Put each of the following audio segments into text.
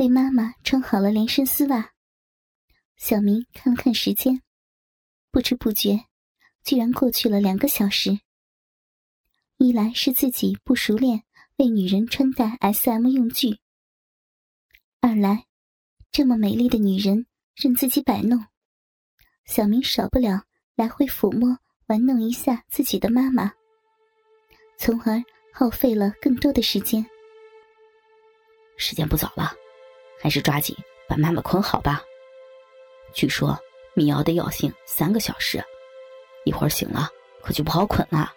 为妈妈穿好了连身丝袜，小明看了看时间，不知不觉，居然过去了两个小时。一来是自己不熟练为女人穿戴 S.M 用具，二来这么美丽的女人任自己摆弄，小明少不了来回抚摸玩弄一下自己的妈妈，从而耗费了更多的时间。时间不早了。还是抓紧把妈妈捆好吧。据说迷药的药性三个小时，一会儿醒了可就不好捆了。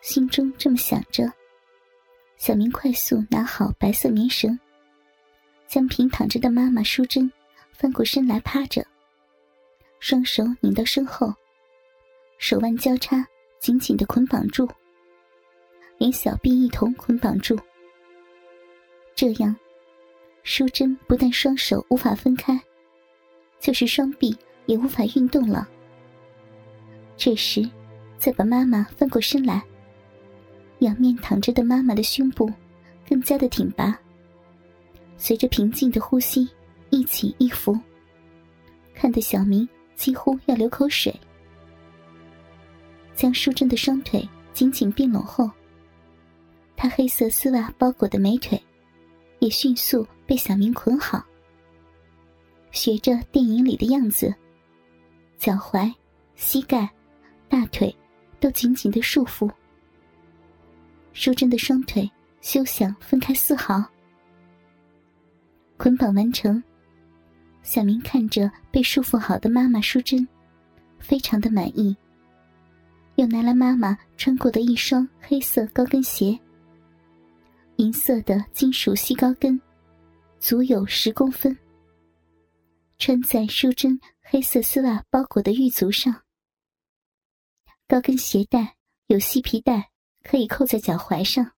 心中这么想着，小明快速拿好白色棉绳，将平躺着的妈妈淑珍翻过身来趴着，双手拧到身后，手腕交叉，紧紧的捆绑住，连小臂一同捆绑住，这样。淑珍不但双手无法分开，就是双臂也无法运动了。这时，再把妈妈翻过身来，仰面躺着的妈妈的胸部更加的挺拔，随着平静的呼吸一起一伏，看得小明几乎要流口水。将淑珍的双腿紧紧并拢后，她黑色丝袜包裹的美腿也迅速。被小明捆好，学着电影里的样子，脚踝、膝盖、大腿都紧紧的束缚。淑珍的双腿休想分开丝毫。捆绑完成，小明看着被束缚好的妈妈淑珍，非常的满意。又拿来妈妈穿过的一双黑色高跟鞋，银色的金属细高跟。足有十公分，穿在淑珍黑色丝袜包裹的玉足上。高跟鞋带有细皮带，可以扣在脚踝上，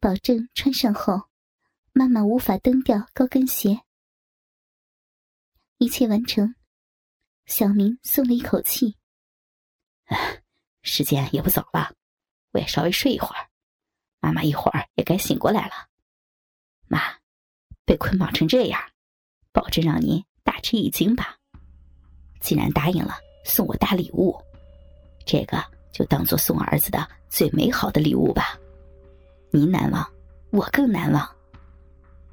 保证穿上后，妈妈无法蹬掉高跟鞋。一切完成，小明松了一口气。时间也不早了，我也稍微睡一会儿，妈妈一会儿也该醒过来了。妈。被捆绑成这样，保证让您大吃一惊吧。既然答应了送我大礼物，这个就当做送儿子的最美好的礼物吧。您难忘，我更难忘。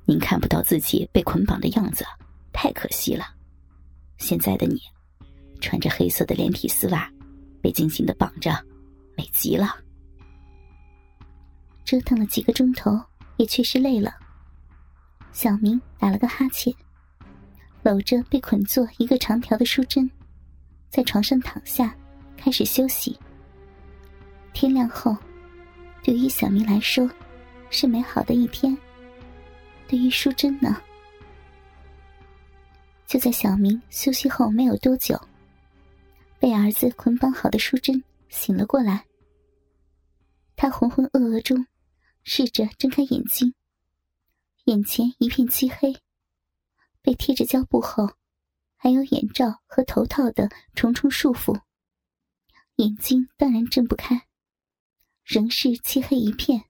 您看不到自己被捆绑的样子，太可惜了。现在的你，穿着黑色的连体丝袜，被紧紧的绑着，美极了。折腾了几个钟头，也确实累了。小明打了个哈欠，搂着被捆作一个长条的淑珍，在床上躺下，开始休息。天亮后，对于小明来说，是美好的一天。对于淑珍呢？就在小明休息后没有多久，被儿子捆绑好的淑珍醒了过来。他浑浑噩噩中，试着睁开眼睛。眼前一片漆黑，被贴着胶布后，还有眼罩和头套的重重束缚，眼睛当然睁不开，仍是漆黑一片。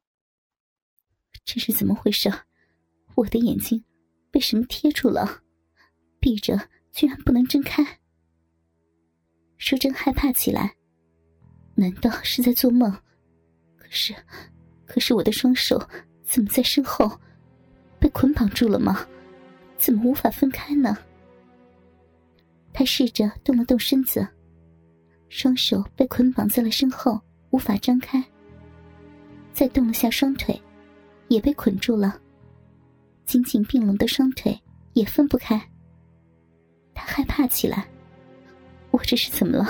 这是怎么回事？我的眼睛被什么贴住了？闭着居然不能睁开。淑珍害怕起来，难道是在做梦？可是，可是我的双手怎么在身后？被捆绑住了吗？怎么无法分开呢？他试着动了动身子，双手被捆绑在了身后，无法张开。再动了下双腿，也被捆住了。紧紧并拢的双腿也分不开。他害怕起来：我这是怎么了？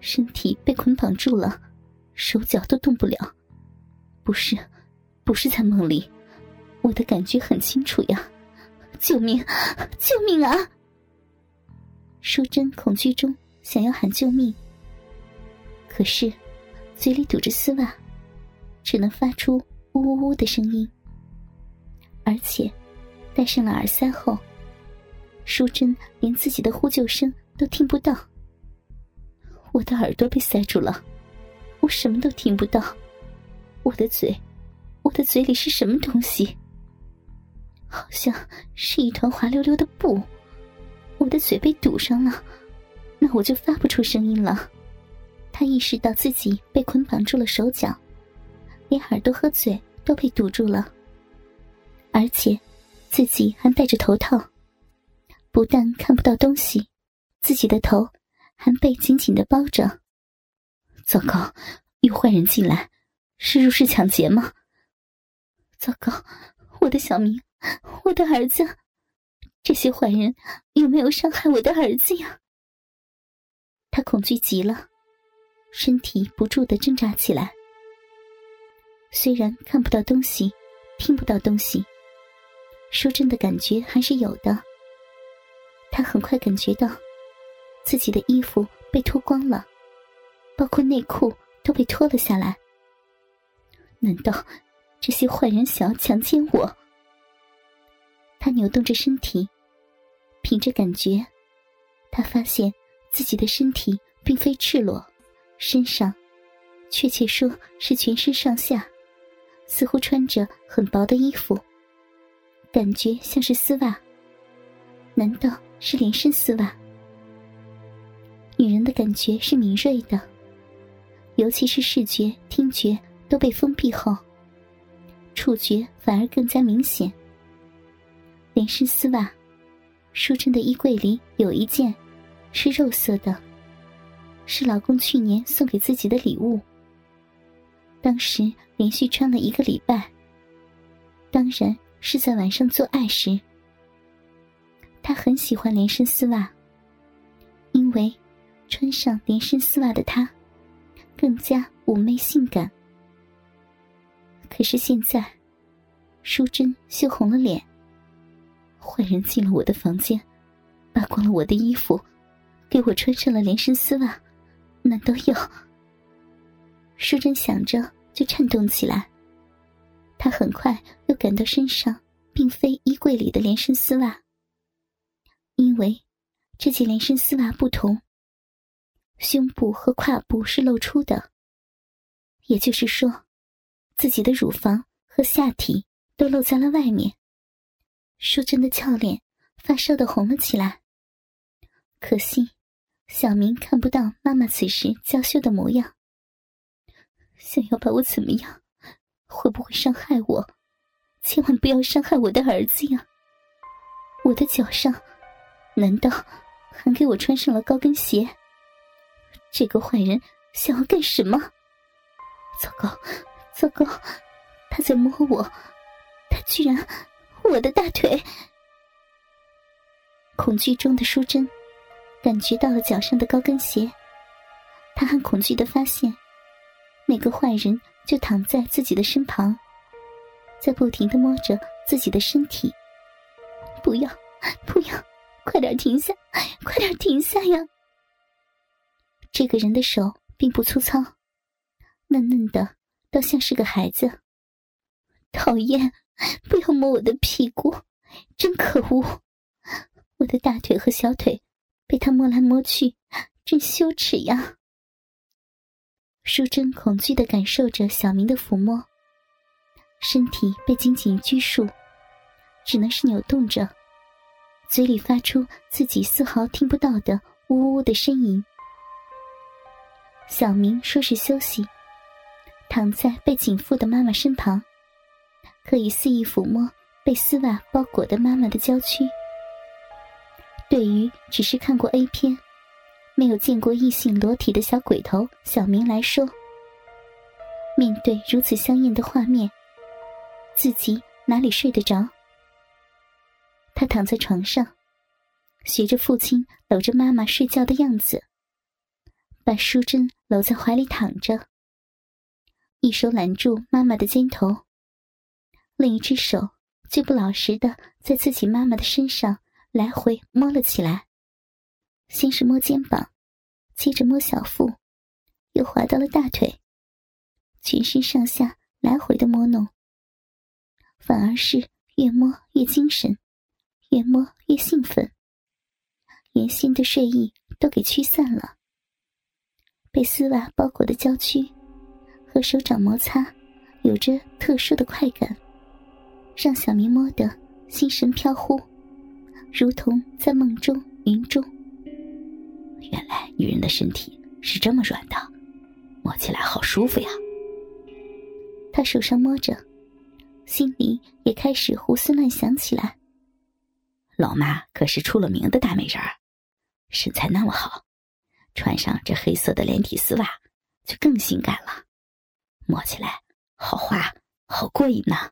身体被捆绑住了，手脚都动不了。不是，不是在梦里。我的感觉很清楚呀！救命！救命啊！淑珍恐惧中想要喊救命，可是嘴里堵着丝袜，只能发出呜呜呜的声音。而且戴上了耳塞后，淑珍连自己的呼救声都听不到。我的耳朵被塞住了，我什么都听不到。我的嘴，我的嘴里是什么东西？好像是一团滑溜溜的布。我的嘴被堵上了，那我就发不出声音了。他意识到自己被捆绑住了手脚，连耳朵和嘴都被堵住了，而且自己还戴着头套，不但看不到东西，自己的头还被紧紧的包着。糟糕，有坏人进来，是入室抢劫吗？糟糕，我的小明，我的儿子，这些坏人有没有伤害我的儿子呀？他恐惧极了。身体不住的挣扎起来，虽然看不到东西，听不到东西，说真的感觉还是有的。他很快感觉到自己的衣服被脱光了，包括内裤都被脱了下来。难道这些坏人想要强奸我？他扭动着身体，凭着感觉，他发现自己的身体并非赤裸。身上，确切说是全身上下，似乎穿着很薄的衣服，感觉像是丝袜。难道是连身丝袜？女人的感觉是敏锐的，尤其是视觉、听觉都被封闭后，触觉反而更加明显。连身丝袜，淑珍的衣柜里有一件，是肉色的。是老公去年送给自己的礼物。当时连续穿了一个礼拜，当然是在晚上做爱时。他很喜欢连身丝袜，因为穿上连身丝袜的他更加妩媚性感。可是现在，淑珍羞红了脸。坏人进了我的房间，扒光了我的衣服，给我穿上了连身丝袜。难道要？淑珍想着就颤动起来。她很快又感到身上并非衣柜里的连身丝袜，因为这件连身丝袜不同，胸部和胯部是露出的，也就是说，自己的乳房和下体都露在了外面。淑珍的俏脸发烧的红了起来，可惜。小明看不到妈妈此时娇羞的模样，想要把我怎么样？会不会伤害我？千万不要伤害我的儿子呀！我的脚上，难道还给我穿上了高跟鞋？这个坏人想要干什么？糟糕，糟糕！他在摸我，他居然我的大腿！恐惧中的淑珍。感觉到了脚上的高跟鞋，她很恐惧的发现，那个坏人就躺在自己的身旁，在不停的摸着自己的身体。不要，不要，快点停下，快点停下呀！这个人的手并不粗糙，嫩嫩的，倒像是个孩子。讨厌，不要摸我的屁股，真可恶！我的大腿和小腿。被他摸来摸去，真羞耻呀！淑珍恐惧的感受着小明的抚摸，身体被紧紧拘束，只能是扭动着，嘴里发出自己丝毫听不到的呜呜的呻吟。小明说是休息，躺在被紧缚的妈妈身旁，可以肆意抚摸被丝袜包裹的妈妈的娇躯。对于只是看过 A 片、没有见过异性裸体的小鬼头小明来说，面对如此香艳的画面，自己哪里睡得着？他躺在床上，学着父亲搂着妈妈睡觉的样子，把淑珍搂在怀里躺着，一手揽住妈妈的肩头，另一只手却不老实的在自己妈妈的身上。来回摸了起来，先是摸肩膀，接着摸小腹，又滑到了大腿，全身上下来回的摸弄，反而是越摸越精神，越摸越兴奋，原先的睡意都给驱散了。被丝袜包裹的娇躯和手掌摩擦，有着特殊的快感，让小明摸得心神飘忽，如同在梦中云中。原来女人的身体是这么软的，摸起来好舒服呀。他手上摸着，心里也开始胡思乱想起来。老妈可是出了名的大美人儿，身材那么好，穿上这黑色的连体丝袜就更性感了，摸起来好滑，好过瘾呐。